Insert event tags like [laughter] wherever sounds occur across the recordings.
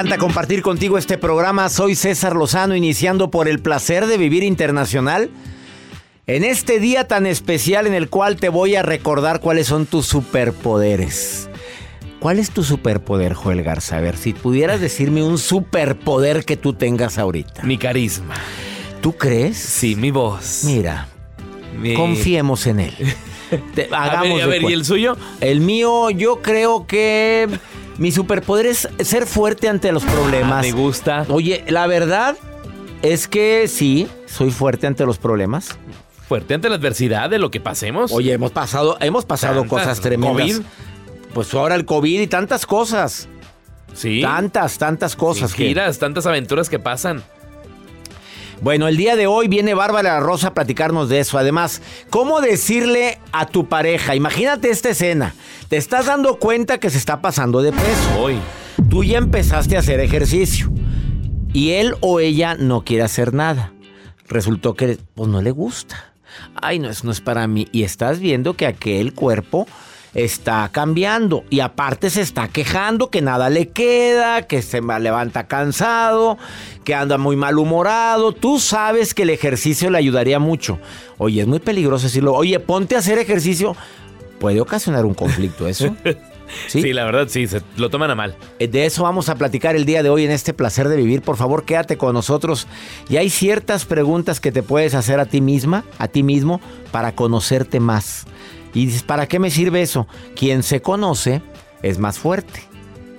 Encanta compartir contigo este programa. Soy César Lozano, iniciando por el placer de vivir internacional. En este día tan especial en el cual te voy a recordar cuáles son tus superpoderes. ¿Cuál es tu superpoder, Joel Garza? A ver, si pudieras decirme un superpoder que tú tengas ahorita. Mi carisma. ¿Tú crees? Sí, mi voz. Mira, confiemos en él. [laughs] hagamos a ver, ¿y el suyo? El mío, yo creo que mi superpoder es ser fuerte ante los problemas. me gusta. Oye, la verdad es que sí, soy fuerte ante los problemas. Fuerte ante la adversidad de lo que pasemos. Oye, hemos pasado, hemos pasado cosas tremendas. COVID. Pues ahora el COVID y tantas cosas. Sí. Tantas, tantas cosas. giras, tantas aventuras que pasan. Bueno, el día de hoy viene Bárbara Rosa a platicarnos de eso. Además, ¿cómo decirle a tu pareja? Imagínate esta escena. Te estás dando cuenta que se está pasando de peso. Hoy. Tú ya empezaste a hacer ejercicio. Y él o ella no quiere hacer nada. Resultó que pues, no le gusta. Ay, no, eso no es para mí. Y estás viendo que aquel cuerpo está cambiando y aparte se está quejando que nada le queda, que se levanta cansado, que anda muy malhumorado. Tú sabes que el ejercicio le ayudaría mucho. Oye, es muy peligroso decirlo. Oye, ponte a hacer ejercicio. Puede ocasionar un conflicto eso. [laughs] ¿Sí? la verdad sí, se lo toman a mal. Eh, de eso vamos a platicar el día de hoy en este placer de vivir. Por favor, quédate con nosotros. Y hay ciertas preguntas que te puedes hacer a ti misma, a ti mismo, para conocerte más. Y dices, ¿para qué me sirve eso? Quien se conoce es más fuerte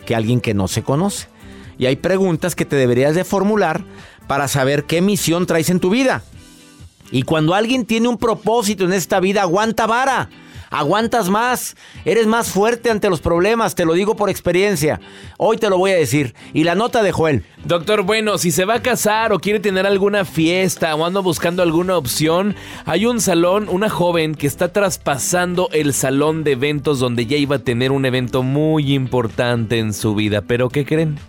que alguien que no se conoce. Y hay preguntas que te deberías de formular para saber qué misión traes en tu vida. Y cuando alguien tiene un propósito en esta vida, aguanta vara aguantas más, eres más fuerte ante los problemas, te lo digo por experiencia. Hoy te lo voy a decir. Y la nota de Joel. Doctor, bueno, si se va a casar o quiere tener alguna fiesta o anda buscando alguna opción, hay un salón, una joven que está traspasando el salón de eventos donde ya iba a tener un evento muy importante en su vida. Pero ¿qué creen?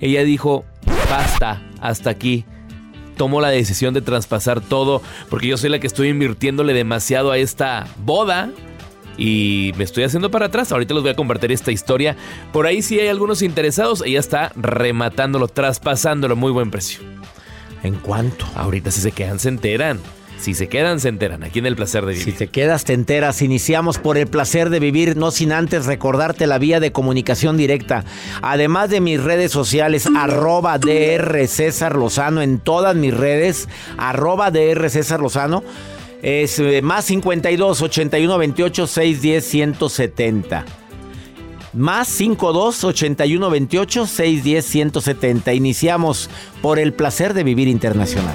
Ella dijo, basta, hasta aquí tomó la decisión de traspasar todo porque yo soy la que estoy invirtiéndole demasiado a esta boda y me estoy haciendo para atrás. Ahorita les voy a compartir esta historia. Por ahí si hay algunos interesados. Ella está rematándolo, traspasándolo a muy buen precio. ¿En cuánto? Ahorita si se quedan se enteran. Si se quedan, se enteran. Aquí en el placer de vivir. Si te quedas, te enteras. Iniciamos por el placer de vivir, no sin antes recordarte la vía de comunicación directa. Además de mis redes sociales, arroba DR César Lozano en todas mis redes, arroba DR César Lozano. Es eh, más 52 81 28 610 170. Más 52 81 28 610 170. Iniciamos por el placer de vivir internacional.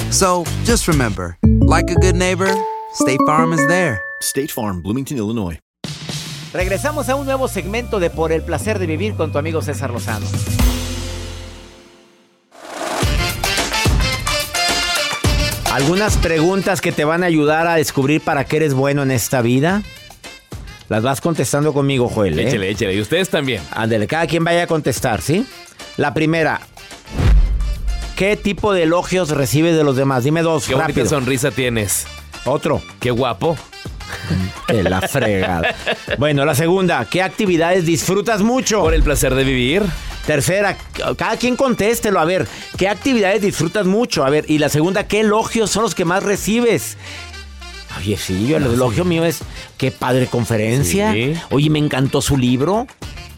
So just remember, like a good neighbor, State Farm is there. State Farm, Bloomington, Illinois. Regresamos a un nuevo segmento de Por el placer de vivir con tu amigo César Lozano. Algunas preguntas que te van a ayudar a descubrir para qué eres bueno en esta vida. Las vas contestando conmigo, Joel. ¿eh? Échale, échale. Y ustedes también. Ándale, cada quien vaya a contestar, ¿sí? La primera. ¿Qué tipo de elogios recibes de los demás? Dime dos, Qué rápido. bonita sonrisa tienes. Otro. Qué guapo. Que la fregada. bueno, la segunda. ¿Qué actividades disfrutas mucho? Por el placer de vivir. Tercera, cada quien contéstelo. A ver, ¿qué actividades disfrutas mucho? A ver, y la segunda, ¿qué elogios son los que más recibes? Oye, sí, yo el elogio mío es, qué padre conferencia. Sí. Oye, me encantó su libro.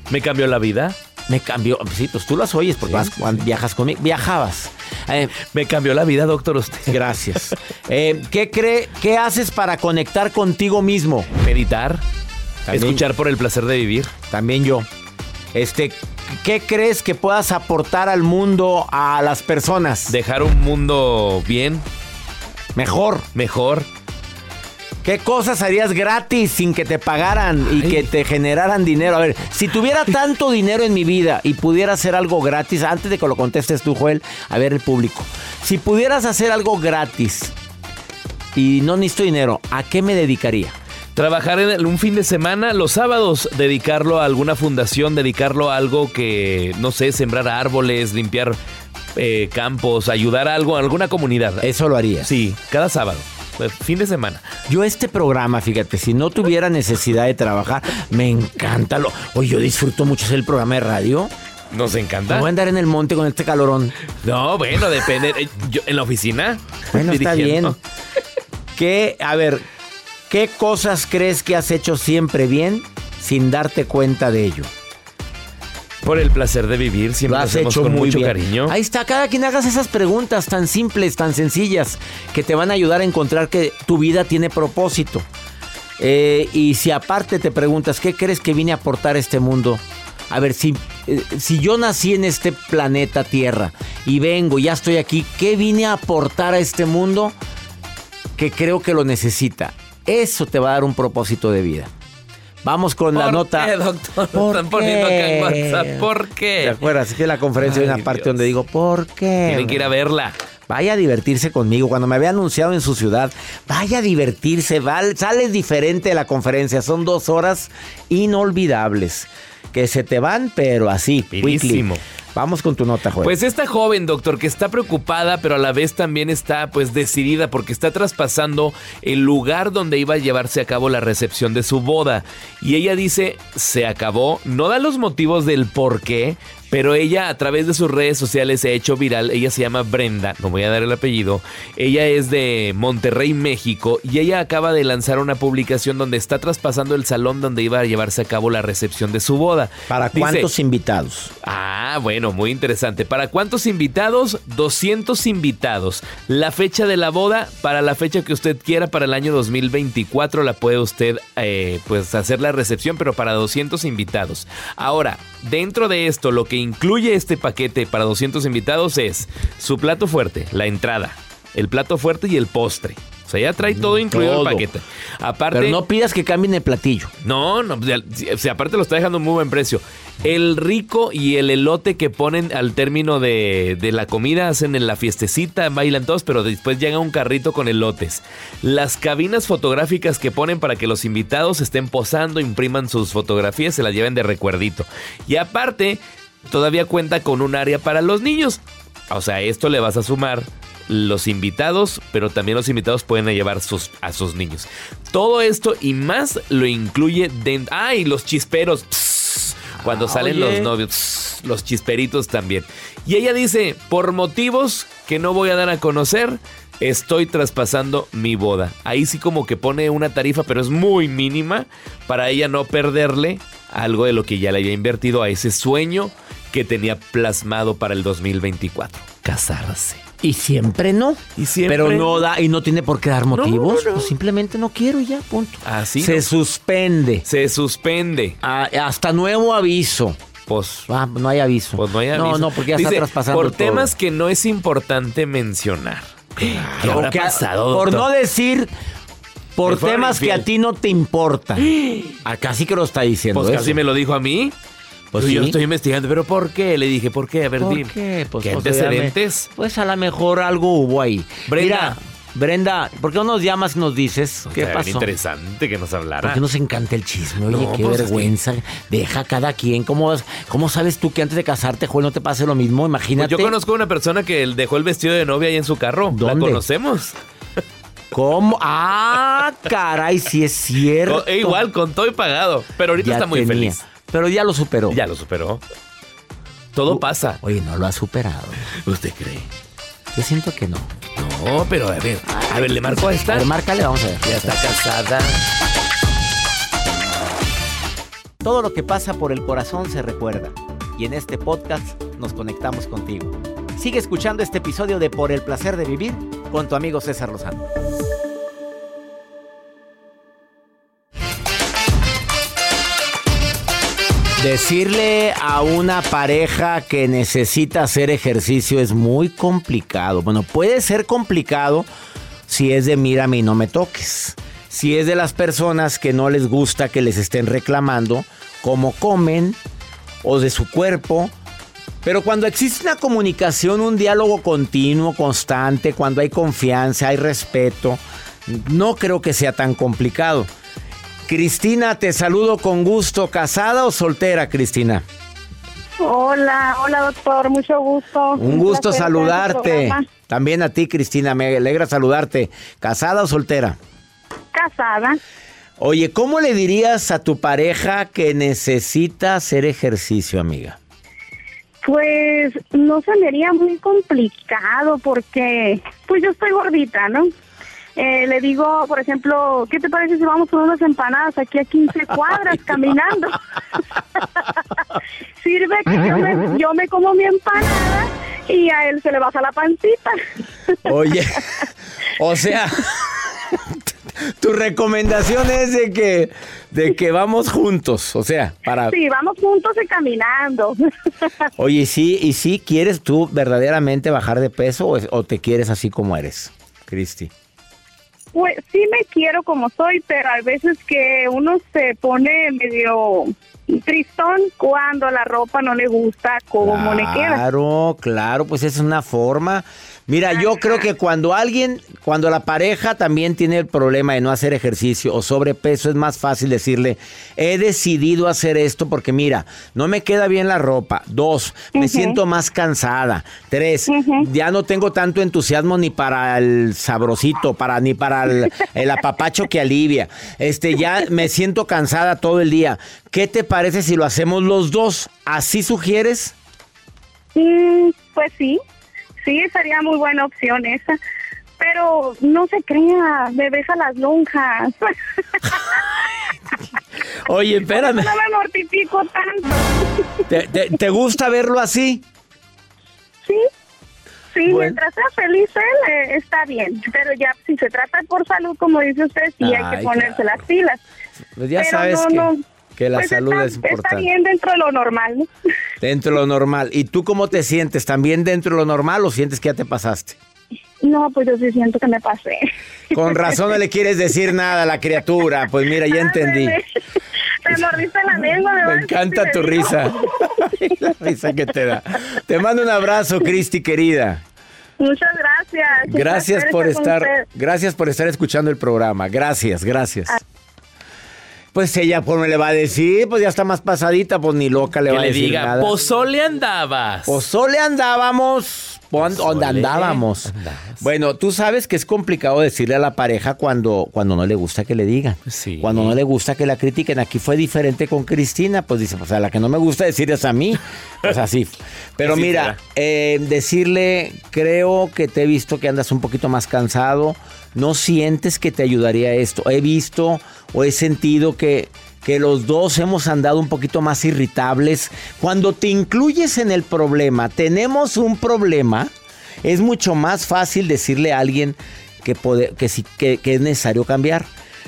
Me cambió la vida. Me cambió, sí, pues tú las oyes porque vas, viajas conmigo. Viajabas. Eh, Me cambió la vida, doctor, usted. gracias. Eh, ¿qué, cree, ¿Qué haces para conectar contigo mismo? Meditar. También- Escuchar por el placer de vivir. También yo. Este, ¿qué crees que puedas aportar al mundo, a las personas? Dejar un mundo bien, Mejor. mejor. ¿Qué cosas harías gratis sin que te pagaran y Ay. que te generaran dinero? A ver, si tuviera tanto dinero en mi vida y pudiera hacer algo gratis, antes de que lo contestes tú, Joel, a ver el público. Si pudieras hacer algo gratis y no necesito dinero, ¿a qué me dedicaría? Trabajar en un fin de semana, los sábados, dedicarlo a alguna fundación, dedicarlo a algo que, no sé, sembrar árboles, limpiar eh, campos, ayudar a algo, a alguna comunidad. Eso lo harías. Sí, cada sábado, eh, fin de semana. Yo este programa, fíjate, si no tuviera necesidad de trabajar, me encanta. Lo, oye, yo disfruto mucho hacer el programa de radio. Nos encanta. voy a andar en el monte con este calorón. No, bueno, depende. Eh, yo- ¿En la oficina? Bueno, [laughs] está bien. ¿Qué, a ver, qué cosas crees que has hecho siempre bien sin darte cuenta de ello? Por el placer de vivir, siempre Lo has hacemos hecho con muy mucho bien. cariño. Ahí está, cada quien hagas esas preguntas tan simples, tan sencillas, que te van a ayudar a encontrar que tu vida tiene propósito. Eh, y si aparte te preguntas, ¿qué crees que vine a aportar a este mundo? A ver, si, eh, si yo nací en este planeta Tierra y vengo, ya estoy aquí, ¿qué vine a aportar a este mundo que creo que lo necesita? Eso te va a dar un propósito de vida. Vamos con la ¿Por nota. qué, doctor? ¿Por Están poniendo acá en qué? WhatsApp. ¿Por ¿Te qué? acuerdas? Es que la conferencia hay Ay, una parte Dios. donde digo, ¿por qué? Tienen que ir a verla. Vaya a divertirse conmigo. Cuando me había anunciado en su ciudad, vaya a divertirse. val- sales diferente de la conferencia. Son dos horas inolvidables. Que se te van, pero así. Vamos con tu nota, Joel. Pues esta joven, doctor, que está preocupada, pero a la vez también está pues decidida porque está traspasando el lugar donde iba a llevarse a cabo la recepción de su boda. Y ella dice, se acabó, no da los motivos del por qué, pero ella a través de sus redes sociales se ha hecho viral. Ella se llama Brenda, no voy a dar el apellido. Ella es de Monterrey, México, y ella acaba de lanzar una publicación donde está traspasando el salón donde iba a llevarse a cabo la recepción de su boda. ¿Para Dice, cuántos invitados? Ah, bueno, muy interesante. ¿Para cuántos invitados? 200 invitados. La fecha de la boda, para la fecha que usted quiera, para el año 2024, la puede usted eh, pues hacer la recepción, pero para 200 invitados. Ahora, dentro de esto, lo que incluye este paquete para 200 invitados es su plato fuerte, la entrada, el plato fuerte y el postre. Sea, ya trae todo incluido Todo. el paquete. Aparte, Pero no pidas que cambien el platillo. no, no, o sea, aparte lo está dejando a muy buen precio. El rico y el elote que ponen al término de, de la comida, hacen en la fiestecita, bailan todos, pero después llega un carrito con elotes. Las cabinas fotográficas que ponen para que los invitados estén posando, impriman sus fotografías, se las lleven de recuerdito. Y aparte, todavía cuenta con un área para los niños. O sea, esto le vas a sumar los invitados, pero también los invitados pueden llevar sus, a sus niños. Todo esto y más lo incluye dentro. ¡Ay! Los chisperos. Cuando Ah, salen oye. los novios. Los chisperitos también. Y ella dice: por motivos que no voy a dar a conocer. Estoy traspasando mi boda. Ahí sí como que pone una tarifa, pero es muy mínima para ella no perderle algo de lo que ya le había invertido a ese sueño que tenía plasmado para el 2024. Casarse. Y siempre no. Y siempre Pero no da y no tiene por qué dar motivos. no, no. Pues simplemente no quiero y ya, punto. Así. Se ¿no? suspende. Se suspende. Ah, hasta nuevo aviso. Pues, Ah, no hay aviso. pues no hay No, aviso. no, porque ya Dice, está traspasando Por todo. temas que no es importante mencionar. ¿Qué habrá Que a- pasado, Por doctor? no decir. Por temas que a ti no te importan. [gasps] Acá sí que lo está diciendo. Pues eso. casi me lo dijo a mí. Pues Yo sí. estoy investigando, pero ¿por qué? Le dije, ¿por qué? A ver, ¿Por dime. qué? Pues, ¿Qué pues, antecedentes? Pues a lo mejor algo hubo ahí. Brenda. Mira, Brenda, ¿por qué no nos llamas y nos dices qué Estaría bien pasó? interesante que nos hablara. ¿Por qué nos encanta el chisme? Oye, No, qué pues, es vergüenza. Deja a cada quien. ¿Cómo, ¿Cómo sabes tú que antes de casarte, Joel, no te pase lo mismo? Pues Imagínate. yo conozco a una persona que dejó el vestido de novia ahí en su carro. ¿La ¿Dónde? conocemos? ¿Cómo? Ah, caray, sí es [laughs] cierto. E igual, con todo y pagado. Pero ahorita Ya está muy tenía. feliz. Pero ya lo superó. Ya lo superó. Todo pasa. Oye, no lo ha superado. ¿Usted cree? Yo siento que no. No, pero a ver. A ver, le marco a A esta. ver, márcale, vamos a ver. Ya está casada. Todo lo que pasa por el corazón se recuerda. Y en este podcast nos conectamos contigo. Sigue escuchando este episodio de Por el placer de vivir con tu amigo César Lozano. Decirle a una pareja que necesita hacer ejercicio es muy complicado. Bueno, puede ser complicado si es de mírame y no me toques. Si es de las personas que no les gusta que les estén reclamando cómo comen o de su cuerpo. Pero cuando existe una comunicación, un diálogo continuo, constante, cuando hay confianza, hay respeto, no creo que sea tan complicado. Cristina, te saludo con gusto. ¿Casada o soltera, Cristina? Hola, hola doctor, mucho gusto. Un gusto saludarte. También a ti, Cristina, me alegra saludarte. ¿Casada o soltera? Casada. Oye, ¿cómo le dirías a tu pareja que necesita hacer ejercicio, amiga? Pues no se me haría muy complicado porque pues yo estoy gordita, ¿no? Eh, le digo, por ejemplo, ¿qué te parece si vamos con unas empanadas aquí a 15 [laughs] cuadras caminando? [laughs] Sirve que yo me, yo me como mi empanada y a él se le baja la pancita. [laughs] Oye, o sea, tu recomendación es de que, de que vamos juntos, o sea, para... Sí, vamos juntos y caminando. Oye, ¿y sí, ¿y sí quieres tú verdaderamente bajar de peso o, o te quieres así como eres, Cristi? Pues sí me quiero como soy, pero hay veces que uno se pone medio tristón cuando la ropa no le gusta como le queda. Claro, claro, pues es una forma. Mira, yo creo que cuando alguien, cuando la pareja también tiene el problema de no hacer ejercicio o sobrepeso, es más fácil decirle, he decidido hacer esto porque mira, no me queda bien la ropa. Dos, me siento más cansada. Tres, ya no tengo tanto entusiasmo ni para el sabrosito, para ni para el, el apapacho que alivia. Este, ya me siento cansada todo el día. ¿Qué te parece si lo hacemos los dos? ¿Así sugieres? Mm, pues sí, sí, sería muy buena opción esa. Pero no se crea, me besa las lonjas. [laughs] Oye, espérame. no me mortifico tanto. ¿Te, te- te gusta verlo así? Sí, sí, mientras sea feliz él, eh, está bien. Pero ya si se trata por salud, como dice usted, sí hay Ay, que ponerse las pilas. Pues ya Pero sabes no, que, no. Que la Pues salud está, es Está importante. bien dentro de lo normal, ¿no? Dentro de lo normal. ¿Y tú cómo te sientes? ¿También dentro de lo normal o sientes que ya te pasaste? No, pues yo sí siento que me pasé. Con razón no le quieres decir nada a la criatura. Pues mira, ya entendí. Me mordiste la lengua. Me encanta tu risa. la risa que te da. Te mando un abrazo, Cristi, querida. Muchas gracias. Gracias por estar, gracias por estar escuchando el programa. Gracias, gracias. Pues ella, pues me le va a decir, pues ya está más pasadita, pues ni loca le va a le decir diga, nada. pozole andabas. Pozole andábamos. ¿Dónde Pozole andábamos? Bueno, tú sabes que es complicado decirle a la pareja cuando, cuando no le gusta que le digan. Cuando no le gusta que la critiquen. Aquí fue diferente con Cristina. Pues dice, pues a la que no me gusta decir es a mí. Pues así. [laughs] Pero Así mira, eh, decirle, creo que te he visto que andas un poquito más cansado. No sientes que te ayudaría esto. He visto o he sentido que, que los dos hemos andado un poquito más irritables. Cuando te incluyes en el problema, tenemos un problema, es mucho más fácil decirle a alguien que, que es necesario cambiar.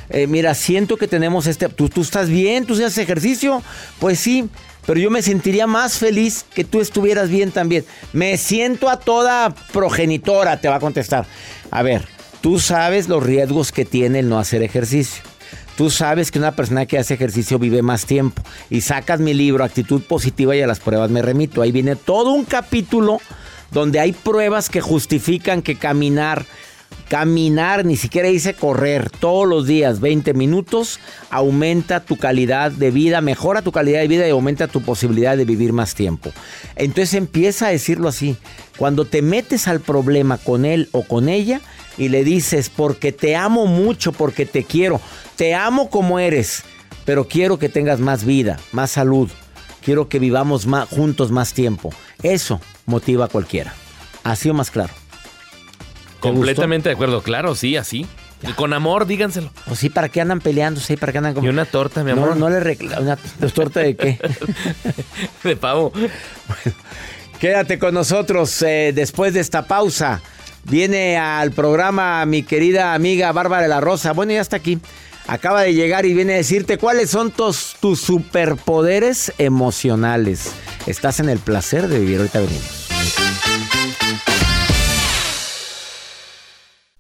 Eh, mira, siento que tenemos este... ¿tú, tú estás bien? ¿Tú haces ejercicio? Pues sí, pero yo me sentiría más feliz que tú estuvieras bien también. Me siento a toda progenitora, te va a contestar. A ver, tú sabes los riesgos que tiene el no hacer ejercicio. Tú sabes que una persona que hace ejercicio vive más tiempo. Y sacas mi libro, Actitud Positiva y a las pruebas me remito. Ahí viene todo un capítulo donde hay pruebas que justifican que caminar, caminar, ni siquiera dice correr, todos los días 20 minutos, aumenta tu calidad de vida, mejora tu calidad de vida y aumenta tu posibilidad de vivir más tiempo. Entonces empieza a decirlo así. Cuando te metes al problema con él o con ella y le dices, porque te amo mucho, porque te quiero, te amo como eres, pero quiero que tengas más vida, más salud, quiero que vivamos más, juntos más tiempo. Eso motiva a cualquiera. Así o más claro. ¿Te Completamente de acuerdo, claro, sí, así. Y con amor, díganselo. O sí, ¿para qué andan peleando? Sí, ¿para qué andan como... Y una torta, mi No, amor. no le recla- una torta de qué? [laughs] de pavo. [laughs] Quédate con nosotros eh, después de esta pausa. Viene al programa mi querida amiga Bárbara la Rosa. Bueno, ya está aquí. Acaba de llegar y viene a decirte cuáles son tus, tus superpoderes emocionales. Estás en el placer de vivir. Ahorita venimos.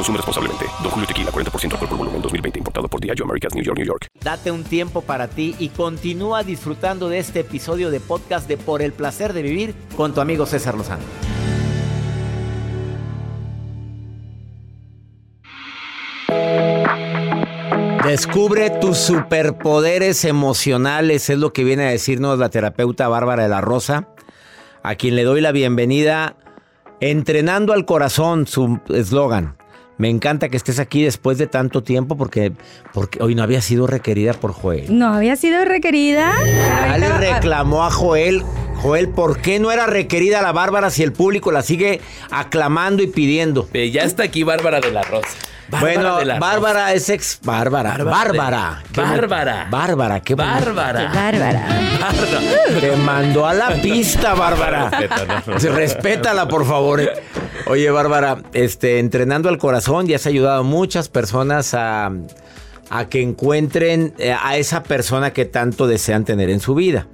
Consume responsablemente. Don Julio Tequila, 40% alcohol por volumen, 2020. Importado por Diageo Americas, New York, New York. Date un tiempo para ti y continúa disfrutando de este episodio de podcast de Por el placer de vivir con tu amigo César Lozano. Descubre tus superpoderes emocionales, es lo que viene a decirnos la terapeuta Bárbara de la Rosa, a quien le doy la bienvenida. Entrenando al corazón, su eslogan. Me encanta que estés aquí después de tanto tiempo porque, porque hoy no había sido requerida por Joel. No había sido requerida. Ya le reclamó a Joel. Joel, ¿por qué no era requerida la Bárbara si el público la sigue aclamando y pidiendo? Eh, ya está aquí Bárbara de la Rosa. Bárbara bueno, de la Rosa. Bárbara es ex. Bárbara. Bárbara Bárbara. Bárbara. Bárbara, qué. Bárbara. Bárbara. Te mandó a la pista, Bárbara. Respétala, por favor. Oye, Bárbara, este, entrenando al corazón, ya has ayudado a muchas personas a, a que encuentren eh, a esa persona que tanto desean tener en su vida.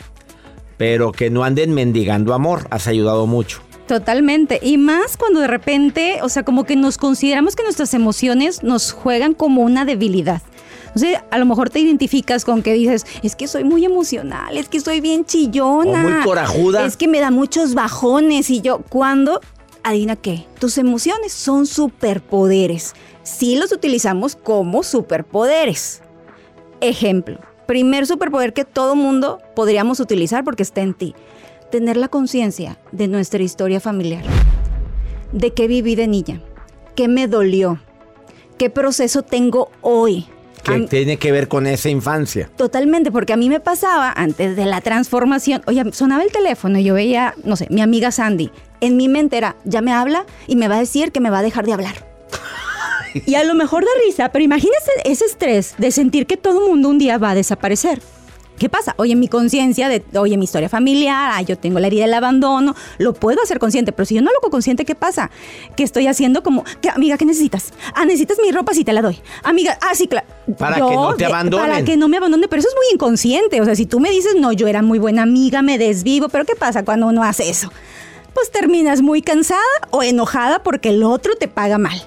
Pero que no anden mendigando amor. Has ayudado mucho. Totalmente. Y más cuando de repente, o sea, como que nos consideramos que nuestras emociones nos juegan como una debilidad. O sea, a lo mejor te identificas con que dices, es que soy muy emocional, es que soy bien chillona. O muy corajuda. Es que me da muchos bajones. Y yo, cuando, adivina qué, tus emociones son superpoderes. Sí los utilizamos como superpoderes. Ejemplo, primer superpoder que todo mundo podríamos utilizar porque está en ti. Tener la conciencia de nuestra historia familiar. De qué viví de niña. ¿Qué me dolió? ¿Qué proceso tengo hoy? Que tiene que ver con esa infancia. Totalmente, porque a mí me pasaba antes de la transformación, oye, sonaba el teléfono y yo veía, no sé, mi amiga Sandy. En mi mente era, ya me habla y me va a decir que me va a dejar de hablar. Y a lo mejor da risa, pero imagínese ese estrés de sentir que todo el mundo un día va a desaparecer. ¿Qué pasa? Oye, mi conciencia de, oye, mi historia familiar, ah, yo tengo la herida del abandono, lo puedo hacer consciente, pero si yo no lo hago consciente, ¿qué pasa? Que estoy haciendo como, ¿qué, amiga, ¿qué necesitas? Ah, necesitas mi ropa, sí te la doy. Amiga, ah, sí, claro. Para que no te abandonen. Para que no me abandone, pero eso es muy inconsciente. O sea, si tú me dices, no, yo era muy buena amiga, me desvivo, pero ¿qué pasa cuando uno hace eso? Pues terminas muy cansada o enojada porque el otro te paga mal.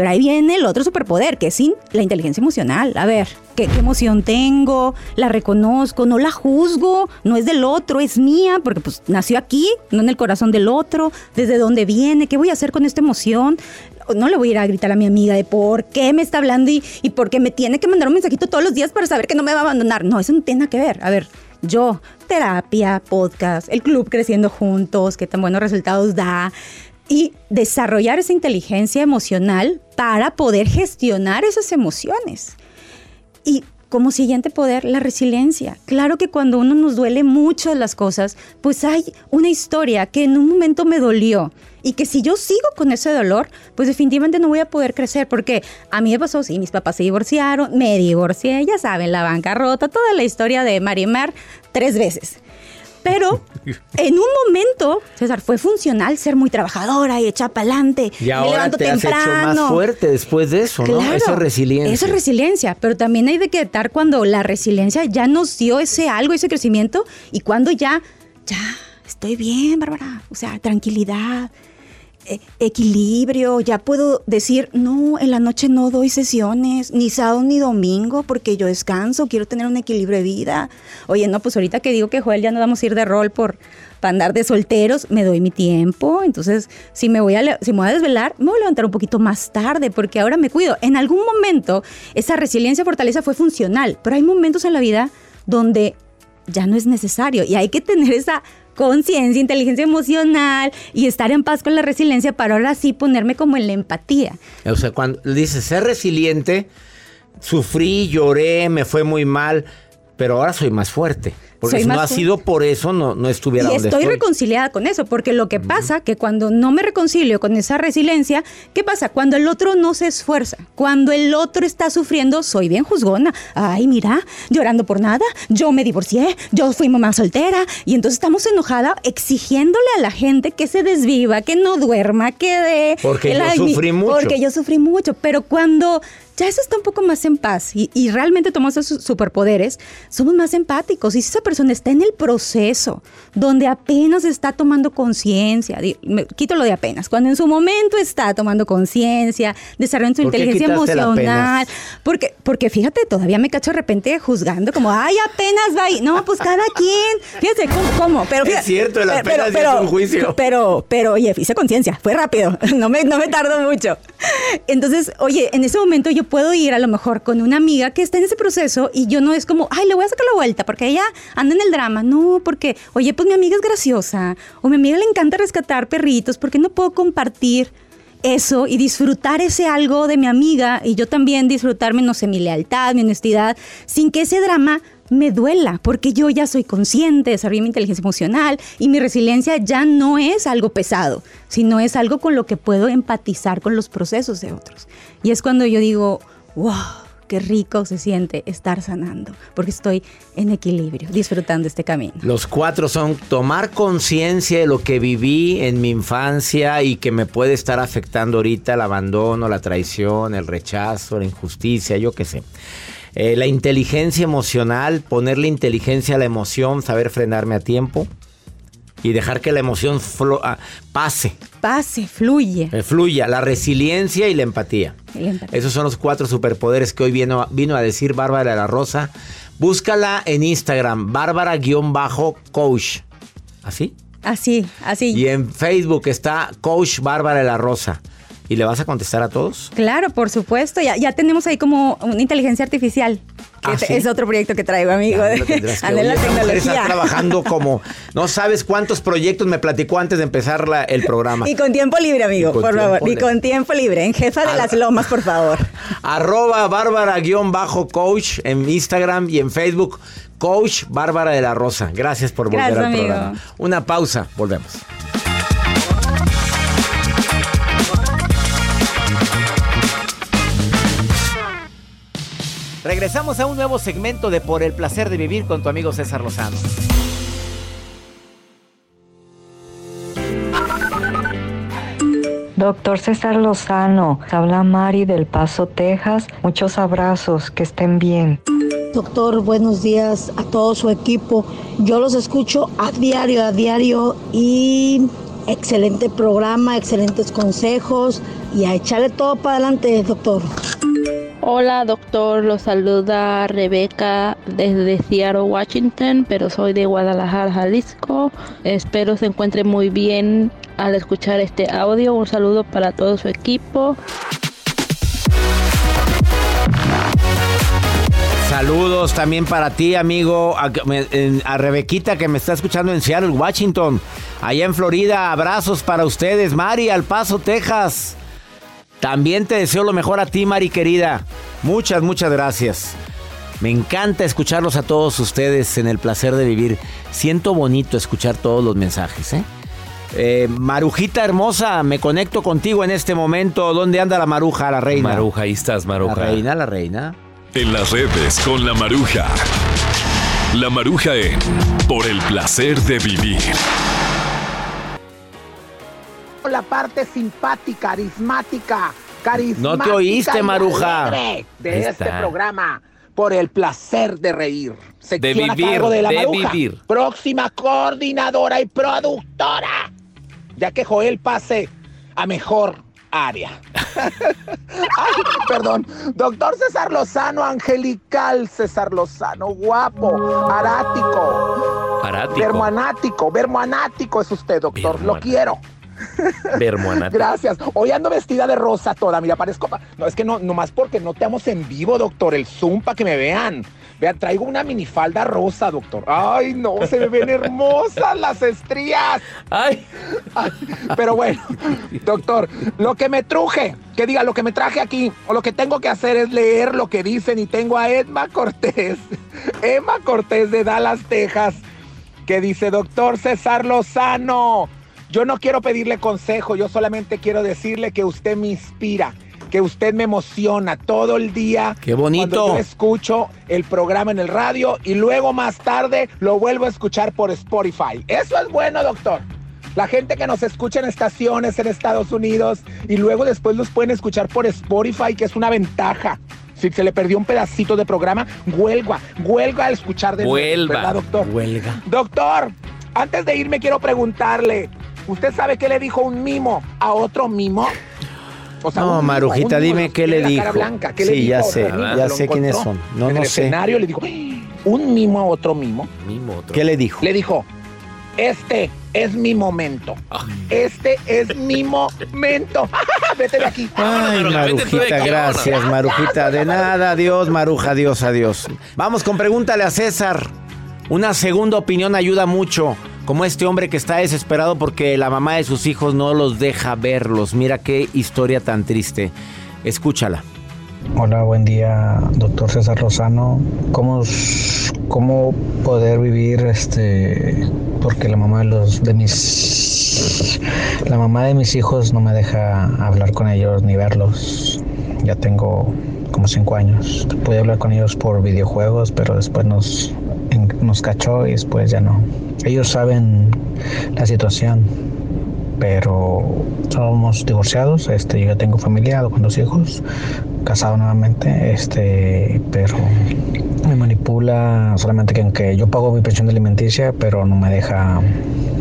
Pero ahí viene el otro superpoder, que es la inteligencia emocional. A ver, ¿qué, emoción tengo? ¿La reconozco? ¿No la juzgo? No es del otro, es mía, porque pues nació aquí, no en el corazón del otro. ¿Desde dónde viene? ¿Qué voy a hacer con esta emoción? No le voy a ir a gritar a mi amiga de por qué me está hablando y, y por qué me tiene que mandar un mensajito todos los días para saber que no me va a abandonar. No, eso no tiene nada que ver. A ver, yo, terapia, podcast, el club creciendo juntos, qué tan buenos resultados da, y desarrollar esa inteligencia emocional para poder gestionar esas emociones. Y como siguiente poder, la resiliencia. Claro que cuando uno nos duele mucho las cosas, pues hay una historia que en un momento me dolió y que si yo sigo con ese dolor, pues definitivamente no voy a poder crecer porque a mí me pasó, sí, mis papás se divorciaron, me divorcié, ya saben, la bancarrota, toda la historia de Marimar tres veces. Pero en un momento, César, fue funcional ser muy trabajadora y echar para adelante. Y ahora te has hecho más fuerte después de eso, ¿no? Esa resiliencia. Esa resiliencia, pero también hay de quedar cuando la resiliencia ya nos dio ese algo, ese crecimiento, y cuando ya, ya, estoy bien, Bárbara. O sea, tranquilidad, equilibrio, ya puedo decir, no, en la noche no doy sesiones, ni sábado ni domingo, porque yo descanso, quiero tener un equilibrio de vida. Oye, no, pues ahorita que digo que Joel ya no vamos a ir de rol por para andar de solteros, me doy mi tiempo. Entonces, si me voy a si me voy a desvelar, me voy a levantar un poquito más tarde, porque ahora me cuido. En algún momento, esa resiliencia, fortaleza fue funcional, pero hay momentos en la vida donde ya no es necesario y hay que tener esa conciencia, inteligencia emocional y estar en paz con la resiliencia para ahora sí ponerme como en la empatía. O sea, cuando dices ser resiliente, sufrí, lloré, me fue muy mal, pero ahora soy más fuerte. Porque si no ha sido por eso, no, no estuviera y donde estoy, estoy reconciliada con eso, porque lo que pasa que cuando no me reconcilio con esa resiliencia, ¿qué pasa? Cuando el otro no se esfuerza, cuando el otro está sufriendo, soy bien juzgona. Ay, mira, llorando por nada, yo me divorcié, yo fui mamá soltera, y entonces estamos enojada exigiéndole a la gente que se desviva, que no duerma, que de... Porque yo sufrí mucho. Porque yo sufrí mucho, pero cuando ya eso está un poco más en paz y, y realmente tomamos esos superpoderes, somos más empáticos. Y si esa persona está en el proceso donde apenas está tomando conciencia, quito lo de apenas, cuando en su momento está tomando conciencia, desarrollando su inteligencia emocional, porque, porque fíjate, todavía me cacho de repente juzgando como, ay, apenas va ahí. No, pues cada quien, fíjate, ¿cómo? Pero, es cierto, el apenas pero, es un juicio. Pero, pero, oye, hice conciencia, fue rápido, [laughs] no me, no me tardó mucho. Entonces, oye, en ese momento yo puedo ir a lo mejor con una amiga que está en ese proceso y yo no es como, ay, le voy a sacar la vuelta porque ella anda en el drama. No, porque, oye, pues mi amiga es graciosa o mi amiga le encanta rescatar perritos, porque no puedo compartir? eso y disfrutar ese algo de mi amiga y yo también disfrutarme, no sé, mi lealtad, mi honestidad, sin que ese drama me duela, porque yo ya soy consciente, desarrollé mi inteligencia emocional y mi resiliencia ya no es algo pesado, sino es algo con lo que puedo empatizar con los procesos de otros. Y es cuando yo digo, wow, qué rico se siente estar sanando, porque estoy en equilibrio, disfrutando este camino. Los cuatro son tomar conciencia de lo que viví en mi infancia y que me puede estar afectando ahorita el abandono, la traición, el rechazo, la injusticia, yo qué sé. Eh, la inteligencia emocional, ponerle inteligencia a la emoción, saber frenarme a tiempo. y dejar que la emoción ah, pase, Pase, fluye. eh, fluya, la resiliencia y la empatía. Y la empatía. Esos son los cuatro superpoderes que hoy vino, vino a decir Bárbara de la Rosa. Búscala en Instagram, Bárbara-coach. ¿Así? Así, así. Y en Facebook está Coach Bárbara de la Rosa. ¿Y le vas a contestar a todos? Claro, por supuesto. Ya, ya tenemos ahí como una inteligencia artificial. Que ¿Ah, es- sí? es otro proyecto que traigo, amigo. Ande la [laughs] tecnología. trabajando [laughs] como... No sabes cuántos proyectos me platicó antes de empezar la- el programa. Y con tiempo libre, amigo, por favor. Y con tiempo libre. En Jefa de las Lomas, por favor. [laughs] Arroba Bárbara-coach en Instagram y en Facebook. Coach Bárbara de la Rosa. Gracias por volver Gracias, al amigo. programa. Una pausa, volvemos. Regresamos a un nuevo segmento de Por el placer de vivir con tu amigo César Lozano. Doctor César Lozano, habla Mari del Paso, Texas. Muchos abrazos, que estén bien. Doctor, buenos días a todo su equipo. Yo los escucho a diario, a diario y excelente programa, excelentes consejos y a echarle todo para adelante, doctor. Hola doctor, los saluda Rebeca desde Seattle, Washington, pero soy de Guadalajara, Jalisco. Espero se encuentre muy bien al escuchar este audio. Un saludo para todo su equipo. Saludos también para ti, amigo, a, a Rebequita que me está escuchando en Seattle, Washington. Allá en Florida, abrazos para ustedes. Mari, al Paso, Texas. También te deseo lo mejor a ti, Mari querida. Muchas, muchas gracias. Me encanta escucharlos a todos ustedes en el placer de vivir. Siento bonito escuchar todos los mensajes, ¿eh? Eh, Marujita hermosa, me conecto contigo en este momento. ¿Dónde anda la maruja, la reina? Maruja, ahí estás, Maruja. La reina, la reina. En las redes con la Maruja. La Maruja en Por el placer de vivir. La parte simpática, carismática, carismática. No te oíste, Maruja. De este programa, por el placer de reír. Sección a vivir, cargo de, la de Maruja, vivir. Próxima coordinadora y productora. Ya que Joel pase a mejor área. [laughs] Ay, perdón. Doctor César Lozano, angelical César Lozano, guapo, arático. Arático. Vermoanático, vermoanático es usted, doctor. Lo quiero. Vermoanático. Gracias. Hoy ando vestida de rosa toda. Mira, parezco. pa- No, es que no, nomás porque no te amos en vivo, doctor. El Zoom para que me vean. Vean, traigo una minifalda rosa, doctor. Ay, no, se me ven hermosas las estrías. Ay. Pero bueno, doctor, lo que me truje, que diga, lo que me traje aquí, o lo que tengo que hacer es leer lo que dicen y tengo a Emma Cortés, Emma Cortés de Dallas, Texas, que dice, doctor César Lozano, yo no quiero pedirle consejo, yo solamente quiero decirle que usted me inspira, que usted me emociona todo el día. ¡Qué bonito! Cuando yo escucho el programa en el radio y luego más tarde lo vuelvo a escuchar por Spotify. Eso es bueno, doctor. La gente que nos escucha en estaciones en Estados Unidos y luego después los pueden escuchar por Spotify, que es una ventaja. Si se le perdió un pedacito de programa, huelga, huelga al escuchar de nuevo. ¿verdad, doctor? Huelga. Doctor, antes de irme quiero preguntarle, ¿usted sabe qué le dijo un mimo a otro mimo? O sea, No, Marujita, dime qué le dijo. blanca, ¿qué le Sí, ya dijo? sé, Fermín? ya ¿Lo sé quiénes son. No, en no el sé. escenario le dijo, un mimo a otro mimo. Mimo otro. ¿Qué le dijo? Le dijo, este es mi momento. Este es mi momento. [laughs] Vete de aquí. Ay, Marujita, gracias, Marujita. De nada, adiós, Maruja, adiós, adiós. Vamos con pregúntale a César. Una segunda opinión ayuda mucho. Como este hombre que está desesperado porque la mamá de sus hijos no los deja verlos. Mira qué historia tan triste. Escúchala. Hola, buen día, doctor César Lozano. ¿Cómo, cómo poder vivir este porque la mamá de los de mis la mamá de mis hijos no me deja hablar con ellos ni verlos. Ya tengo como cinco años. Pude hablar con ellos por videojuegos, pero después nos nos cachó y después ya no. Ellos saben la situación, pero somos divorciados. Este, yo ya tengo familia con dos hijos, casado nuevamente, este, pero me manipula solamente que aunque yo pago mi pensión de alimenticia, pero no me deja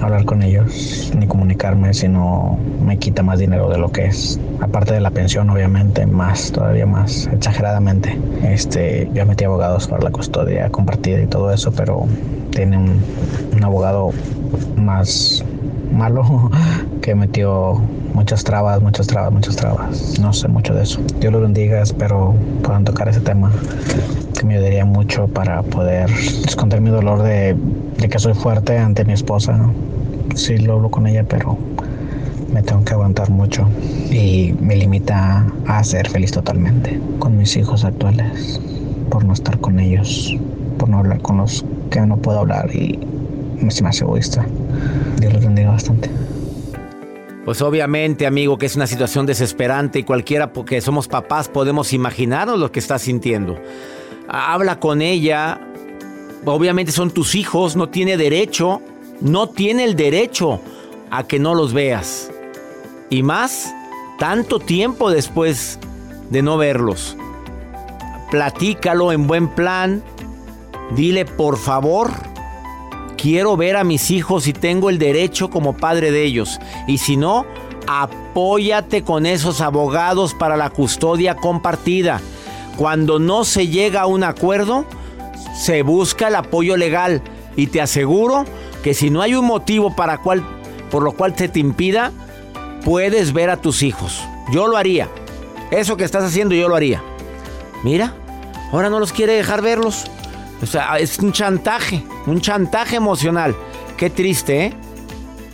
hablar con ellos ni comunicarme, sino me quita más dinero de lo que es. Aparte de la pensión, obviamente, más, todavía más, exageradamente. Este, yo metí abogados para la custodia compartida y todo eso, pero tiene un, un abogado más malo [laughs] que metió muchas trabas, muchas trabas, muchas trabas. No sé mucho de eso. Dios lo bendiga, espero puedan tocar ese tema que me ayudaría mucho para poder esconder mi dolor de, de que soy fuerte ante mi esposa. Sí lo hablo con ella, pero me tengo que aguantar mucho y me limita a ser feliz totalmente con mis hijos actuales por no estar con ellos, por no hablar con los que no puedo hablar y me se me hace egoísta. Dios los bendiga bastante. Pues obviamente, amigo, que es una situación desesperante y cualquiera porque somos papás podemos imaginarnos lo que estás sintiendo. Habla con ella. Obviamente son tus hijos, no tiene derecho, no tiene el derecho a que no los veas. Y más, tanto tiempo después de no verlos. Platícalo en buen plan. Dile, por favor, quiero ver a mis hijos y tengo el derecho como padre de ellos. Y si no, apóyate con esos abogados para la custodia compartida. Cuando no se llega a un acuerdo, se busca el apoyo legal. Y te aseguro que si no hay un motivo para cual, por lo cual se te impida, puedes ver a tus hijos. Yo lo haría. Eso que estás haciendo yo lo haría. Mira, ahora no los quiere dejar verlos. O sea, es un chantaje, un chantaje emocional. Qué triste, ¿eh?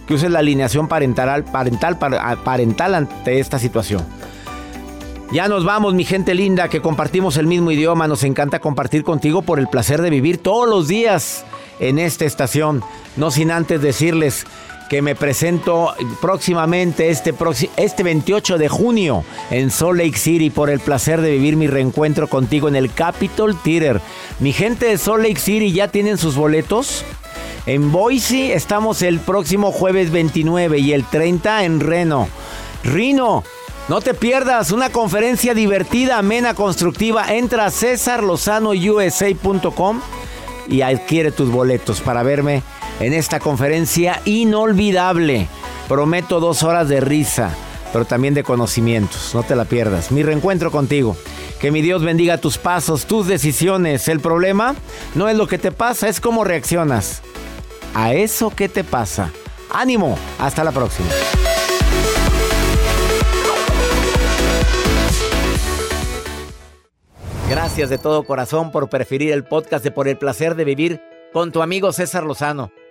Que uses la alineación parental, parental, parental ante esta situación. Ya nos vamos, mi gente linda, que compartimos el mismo idioma. Nos encanta compartir contigo por el placer de vivir todos los días en esta estación. No sin antes decirles que me presento próximamente este, este 28 de junio en Salt Lake City por el placer de vivir mi reencuentro contigo en el Capitol Theater. Mi gente de Salt Lake City ya tienen sus boletos. En Boise estamos el próximo jueves 29 y el 30 en Reno. Rino, no te pierdas una conferencia divertida, amena, constructiva. Entra a cesarlozanousa.com y adquiere tus boletos para verme en esta conferencia inolvidable. Prometo dos horas de risa, pero también de conocimientos. No te la pierdas. Mi reencuentro contigo. Que mi Dios bendiga tus pasos, tus decisiones. El problema no es lo que te pasa, es cómo reaccionas a eso que te pasa. Ánimo. Hasta la próxima. Gracias de todo corazón por preferir el podcast de Por el placer de vivir con tu amigo César Lozano.